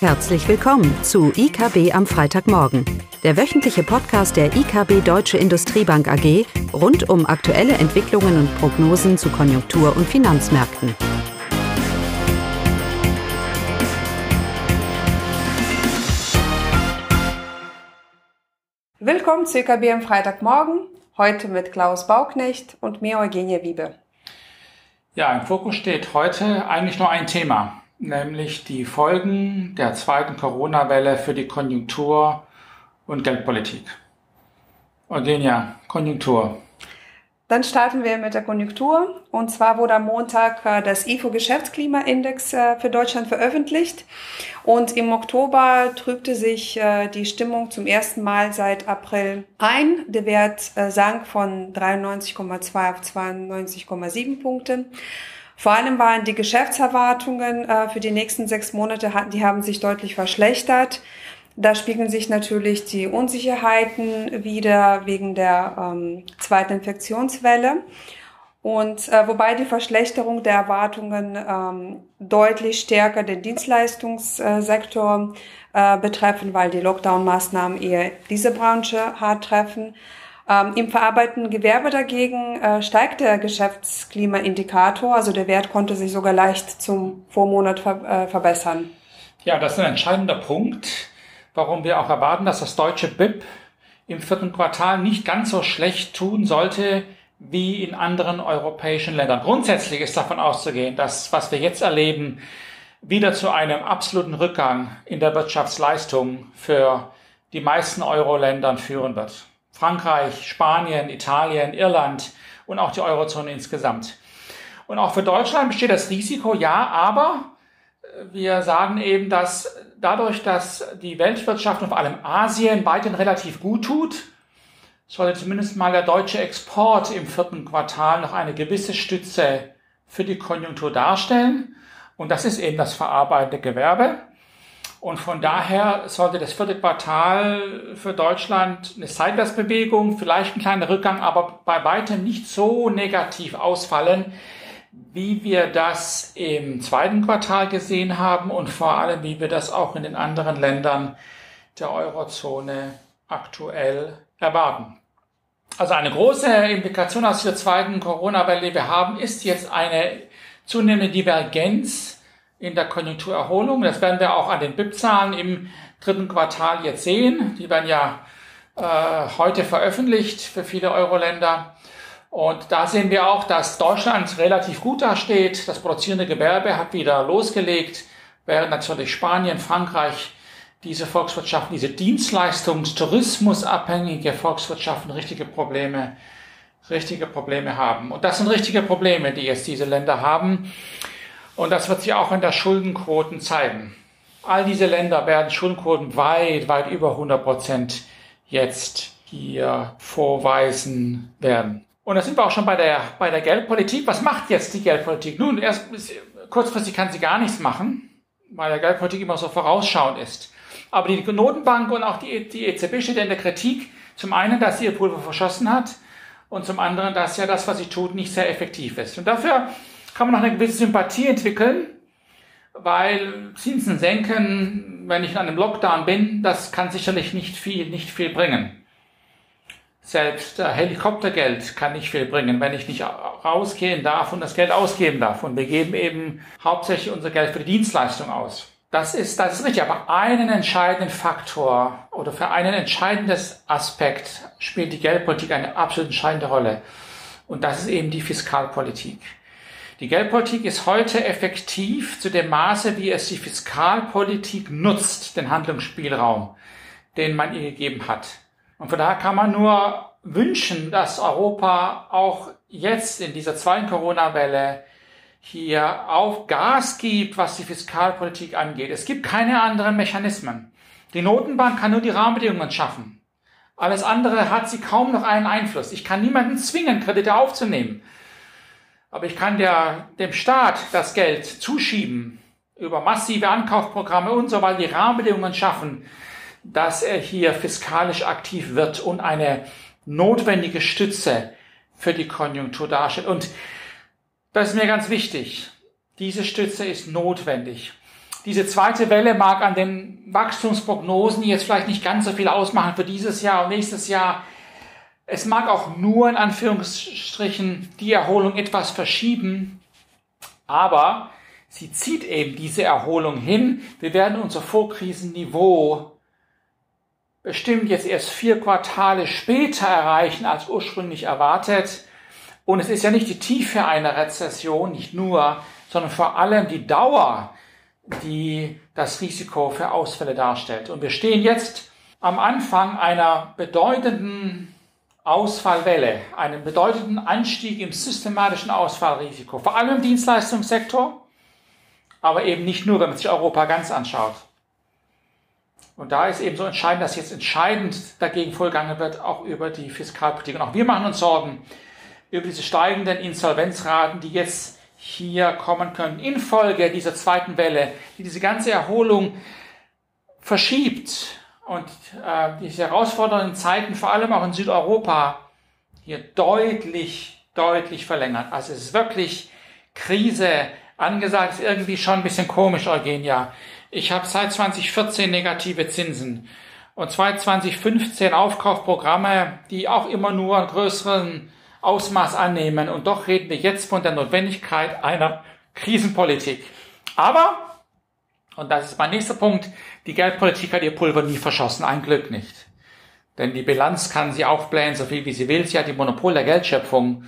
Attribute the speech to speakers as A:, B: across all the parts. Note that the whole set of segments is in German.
A: Herzlich willkommen zu IKB am Freitagmorgen, der wöchentliche Podcast der IKB Deutsche Industriebank AG rund um aktuelle Entwicklungen und Prognosen zu Konjunktur- und Finanzmärkten.
B: Willkommen zu IKB am Freitagmorgen, heute mit Klaus Bauknecht und mir Eugenie Wiebe.
C: Ja, im Fokus steht heute eigentlich nur ein Thema, nämlich die Folgen der zweiten Corona-Welle für die Konjunktur und Geldpolitik. Eugenia, Konjunktur.
B: Dann starten wir mit der Konjunktur. Und zwar wurde am Montag äh, das IFO Geschäftsklimaindex äh, für Deutschland veröffentlicht. Und im Oktober trübte sich äh, die Stimmung zum ersten Mal seit April ein. Der Wert sank von 93,2 auf 92,7 Punkte. Vor allem waren die Geschäftserwartungen für die nächsten sechs Monate, die haben sich deutlich verschlechtert. Da spiegeln sich natürlich die Unsicherheiten wieder wegen der ähm, zweiten Infektionswelle. Und äh, wobei die Verschlechterung der Erwartungen ähm, deutlich stärker den Dienstleistungssektor äh, betreffen, weil die Lockdown-Maßnahmen eher diese Branche hart treffen. Ähm, Im verarbeitenden Gewerbe dagegen äh, steigt der Geschäftsklimaindikator, also der Wert konnte sich sogar leicht zum Vormonat ver äh, verbessern.
C: Ja, das ist ein entscheidender Punkt warum wir auch erwarten, dass das deutsche BIP im vierten Quartal nicht ganz so schlecht tun sollte wie in anderen europäischen Ländern. Grundsätzlich ist davon auszugehen, dass was wir jetzt erleben, wieder zu einem absoluten Rückgang in der Wirtschaftsleistung für die meisten Euro-Ländern führen wird. Frankreich, Spanien, Italien, Irland und auch die Eurozone insgesamt. Und auch für Deutschland besteht das Risiko, ja, aber wir sagen eben, dass dadurch, dass die Weltwirtschaft und vor allem Asien weiterhin relativ gut tut, sollte zumindest mal der deutsche Export im vierten Quartal noch eine gewisse Stütze für die Konjunktur darstellen. Und das ist eben das verarbeitende Gewerbe. Und von daher sollte das vierte Quartal für Deutschland eine Seitwärtsbewegung, vielleicht ein kleiner Rückgang, aber bei weitem nicht so negativ ausfallen, wie wir das im zweiten Quartal gesehen haben und vor allem, wie wir das auch in den anderen Ländern der Eurozone aktuell erwarten. Also eine große Implikation aus der zweiten Corona-Welle, die wir haben, ist jetzt eine zunehmende Divergenz in der Konjunkturerholung. Das werden wir auch an den BIP-Zahlen im dritten Quartal jetzt sehen. Die werden ja äh, heute veröffentlicht für viele Euro-Länder. Und da sehen wir auch, dass Deutschland relativ gut dasteht. Das produzierende Gewerbe hat wieder losgelegt, während natürlich Spanien, Frankreich diese Volkswirtschaften, diese Dienstleistungs-, Tourismusabhängige Volkswirtschaften richtige Probleme, richtige Probleme haben. Und das sind richtige Probleme, die jetzt diese Länder haben. Und das wird sich auch in der Schuldenquoten zeigen. All diese Länder werden Schuldenquoten weit, weit über 100 Prozent jetzt hier vorweisen werden. Und da sind wir auch schon bei der, bei der Geldpolitik. Was macht jetzt die Geldpolitik? Nun, erst kurzfristig kann sie gar nichts machen, weil der Geldpolitik immer so vorausschauend ist. Aber die Notenbank und auch die, die EZB steht in der Kritik. Zum einen, dass sie ihr Pulver verschossen hat und zum anderen, dass ja das, was sie tut, nicht sehr effektiv ist. Und dafür kann man noch eine gewisse Sympathie entwickeln, weil Zinsen senken, wenn ich in einem Lockdown bin, das kann sicherlich nicht viel, nicht viel bringen. Selbst äh, Helikoptergeld kann nicht viel bringen, wenn ich nicht rausgehen darf und das Geld ausgeben darf. Und wir geben eben hauptsächlich unser Geld für die Dienstleistung aus. Das ist, das ist richtig. Aber einen entscheidenden Faktor oder für einen entscheidendes Aspekt spielt die Geldpolitik eine absolut entscheidende Rolle. Und das ist eben die Fiskalpolitik. Die Geldpolitik ist heute effektiv zu dem Maße, wie es die Fiskalpolitik nutzt, den Handlungsspielraum, den man ihr gegeben hat. Und von daher kann man nur wünschen, dass Europa auch jetzt in dieser zweiten Corona-Welle hier auf Gas gibt, was die Fiskalpolitik angeht. Es gibt keine anderen Mechanismen. Die Notenbank kann nur die Rahmenbedingungen schaffen. Alles andere hat sie kaum noch einen Einfluss. Ich kann niemanden zwingen, Kredite aufzunehmen. Aber ich kann der, dem Staat das Geld zuschieben über massive Ankaufprogramme und so weiter, die Rahmenbedingungen schaffen, dass er hier fiskalisch aktiv wird und eine notwendige Stütze für die Konjunktur darstellt. Und das ist mir ganz wichtig. Diese Stütze ist notwendig. Diese zweite Welle mag an den Wachstumsprognosen jetzt vielleicht nicht ganz so viel ausmachen für dieses Jahr und nächstes Jahr. Es mag auch nur in Anführungsstrichen die Erholung etwas verschieben, aber sie zieht eben diese Erholung hin. Wir werden unser Vorkrisenniveau bestimmt jetzt erst vier Quartale später erreichen als ursprünglich erwartet. Und es ist ja nicht die Tiefe einer Rezession, nicht nur, sondern vor allem die Dauer, die das Risiko für Ausfälle darstellt. Und wir stehen jetzt am Anfang einer bedeutenden Ausfallwelle, einem bedeutenden Anstieg im systematischen Ausfallrisiko, vor allem im Dienstleistungssektor, aber eben nicht nur, wenn man sich Europa ganz anschaut. Und da ist eben so entscheidend, dass jetzt entscheidend dagegen vorgegangen wird, auch über die Fiskalpolitik. Und auch wir machen uns Sorgen über diese steigenden Insolvenzraten, die jetzt hier kommen können, infolge dieser zweiten Welle, die diese ganze Erholung verschiebt und äh, diese herausfordernden Zeiten, vor allem auch in Südeuropa, hier deutlich, deutlich verlängert. Also es ist wirklich Krise angesagt, ist irgendwie schon ein bisschen komisch, Eugenia. Ich habe seit 2014 negative Zinsen und seit 2015 Aufkaufprogramme, die auch immer nur einen größeren Ausmaß annehmen. Und doch reden wir jetzt von der Notwendigkeit einer Krisenpolitik. Aber, und das ist mein nächster Punkt, die Geldpolitik hat ihr Pulver nie verschossen. Ein Glück nicht. Denn die Bilanz kann sie aufblähen, so viel wie sie will. Sie hat die Monopol der Geldschöpfung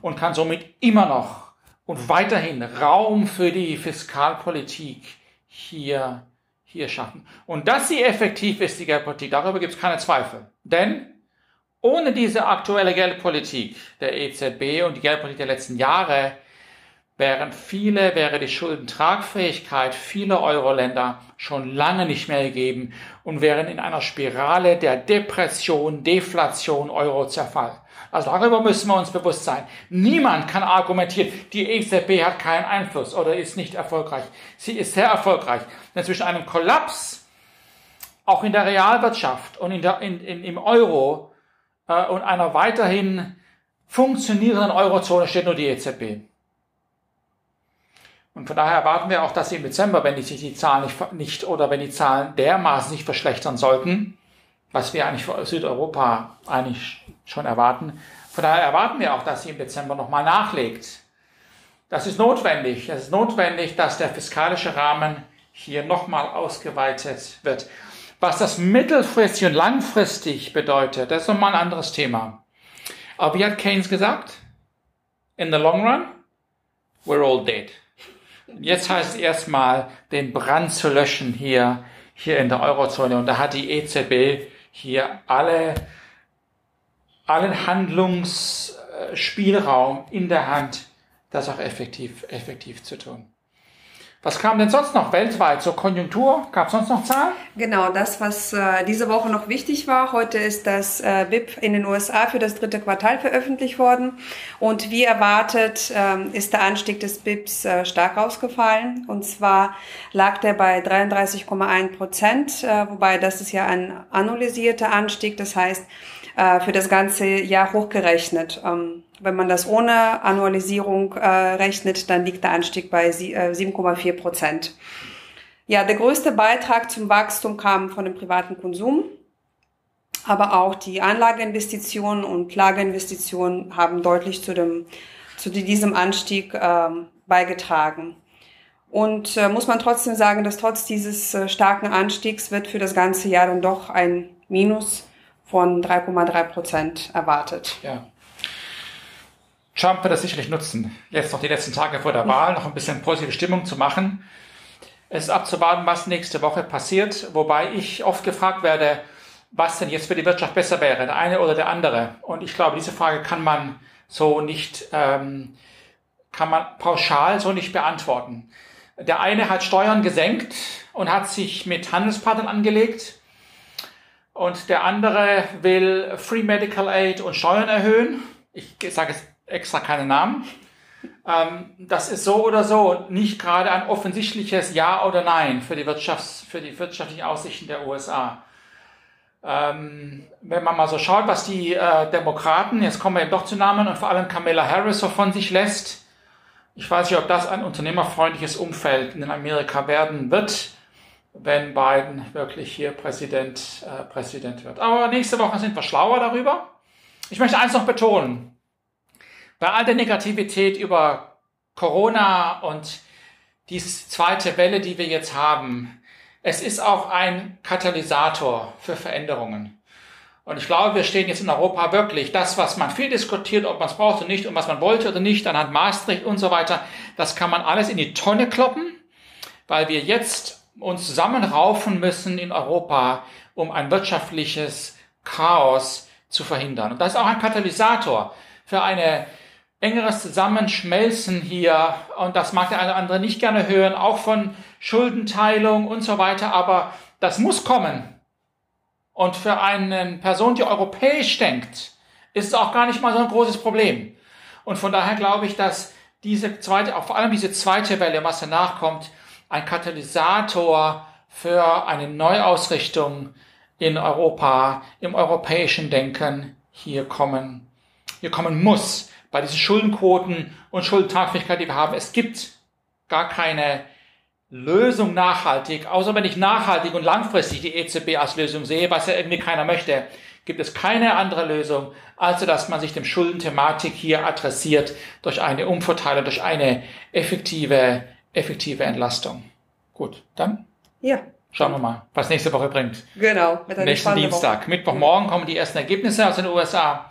C: und kann somit immer noch und weiterhin Raum für die Fiskalpolitik hier, hier schaffen. Und dass sie effektiv ist, die Geldpolitik, darüber gibt es keine Zweifel. Denn ohne diese aktuelle Geldpolitik der EZB und die Geldpolitik der letzten Jahre wären viele, wäre die Schuldentragfähigkeit vieler Euro-Länder schon lange nicht mehr gegeben und wären in einer Spirale der Depression, Deflation, Euro-Zerfall. Also darüber müssen wir uns bewusst sein. Niemand kann argumentieren, die EZB hat keinen Einfluss oder ist nicht erfolgreich. Sie ist sehr erfolgreich. Denn zwischen einem Kollaps auch in der Realwirtschaft und in der, in, in, im Euro äh, und einer weiterhin funktionierenden Eurozone steht nur die EZB. Und von daher erwarten wir auch, dass im Dezember, wenn sich die Zahlen nicht, nicht oder wenn die Zahlen dermaßen sich verschlechtern sollten, was wir eigentlich für Südeuropa eigentlich schon erwarten, von daher erwarten wir auch, dass sie im Dezember nochmal nachlegt. Das ist notwendig. Es ist notwendig, dass der fiskalische Rahmen hier nochmal ausgeweitet wird. Was das mittelfristig und langfristig bedeutet, das ist nochmal ein anderes Thema. Aber wie hat Keynes gesagt? In the long run, we're all dead. Jetzt heißt es erstmal, den Brand zu löschen hier, hier in der Eurozone. Und da hat die EZB hier alle, allen Handlungsspielraum in der Hand, das auch effektiv, effektiv zu tun. Was kam denn sonst noch weltweit zur Konjunktur? Gab es sonst noch Zahlen?
B: Genau, das, was äh, diese Woche noch wichtig war. Heute ist das äh, BIP in den USA für das dritte Quartal veröffentlicht worden. Und wie erwartet ähm, ist der Anstieg des BIPs äh, stark ausgefallen. Und zwar lag der bei 33,1 Prozent, äh, wobei das ist ja ein annualisierter Anstieg. Das heißt, äh, für das ganze Jahr hochgerechnet. Ähm, wenn man das ohne Annualisierung äh, rechnet, dann liegt der Anstieg bei 7,4 äh, Prozent. Ja, der größte Beitrag zum Wachstum kam von dem privaten Konsum. Aber auch die Anlageinvestitionen und Lagerinvestitionen haben deutlich zu, dem, zu diesem Anstieg ähm, beigetragen. Und äh, muss man trotzdem sagen, dass trotz dieses äh, starken Anstiegs wird für das ganze Jahr dann doch ein Minus von 3,3 Prozent erwartet.
C: Ja. Trump wird das sicherlich nutzen, jetzt noch die letzten Tage vor der Wahl noch ein bisschen positive Stimmung zu machen. Es ist abzuwarten, was nächste Woche passiert, wobei ich oft gefragt werde, was denn jetzt für die Wirtschaft besser wäre, der eine oder der andere. Und ich glaube, diese Frage kann man so nicht, ähm, kann man pauschal so nicht beantworten. Der eine hat Steuern gesenkt und hat sich mit Handelspartnern angelegt. Und der andere will Free Medical Aid und Steuern erhöhen. Ich sage es extra keine Namen. Ähm, das ist so oder so nicht gerade ein offensichtliches Ja oder Nein für die, Wirtschafts-, für die wirtschaftlichen Aussichten der USA. Ähm, wenn man mal so schaut, was die äh, Demokraten, jetzt kommen wir eben doch zu Namen, und vor allem Kamala Harris so von sich lässt, Ich weiß nicht, ob das ein unternehmerfreundliches Umfeld in Amerika werden wird, wenn Biden wirklich hier Präsident, äh, Präsident wird. Aber nächste Woche sind wir schlauer darüber. Ich möchte eins noch betonen. Bei all der Negativität über Corona und die zweite Welle, die wir jetzt haben, es ist auch ein Katalysator für Veränderungen. Und ich glaube, wir stehen jetzt in Europa wirklich, das, was man viel diskutiert, ob man es braucht oder nicht und was man wollte oder nicht, anhand Maastricht und so weiter, das kann man alles in die Tonne kloppen, weil wir jetzt uns zusammenraufen müssen in Europa, um ein wirtschaftliches Chaos zu verhindern. Und das ist auch ein Katalysator für eine engeres Zusammenschmelzen hier, und das mag der eine oder andere nicht gerne hören, auch von Schuldenteilung und so weiter, aber das muss kommen. Und für eine Person, die europäisch denkt, ist es auch gar nicht mal so ein großes Problem. Und von daher glaube ich, dass diese zweite, auch vor allem diese zweite Welle, was danach kommt, ein Katalysator für eine Neuausrichtung in Europa, im europäischen Denken hier kommen, hier kommen muss bei diesen Schuldenquoten und Schuldentragfähigkeit, die wir haben. Es gibt gar keine Lösung nachhaltig, außer wenn ich nachhaltig und langfristig die EZB als Lösung sehe, was ja irgendwie keiner möchte, gibt es keine andere Lösung, als dass man sich dem Schuldenthematik hier adressiert durch eine Umverteilung, durch eine effektive, effektive Entlastung. Gut, dann?
B: Ja.
C: Schauen wir mal, was nächste Woche bringt.
B: Genau.
C: Mit Nächsten Dienstag. Woche. Mittwochmorgen kommen die ersten Ergebnisse aus den USA.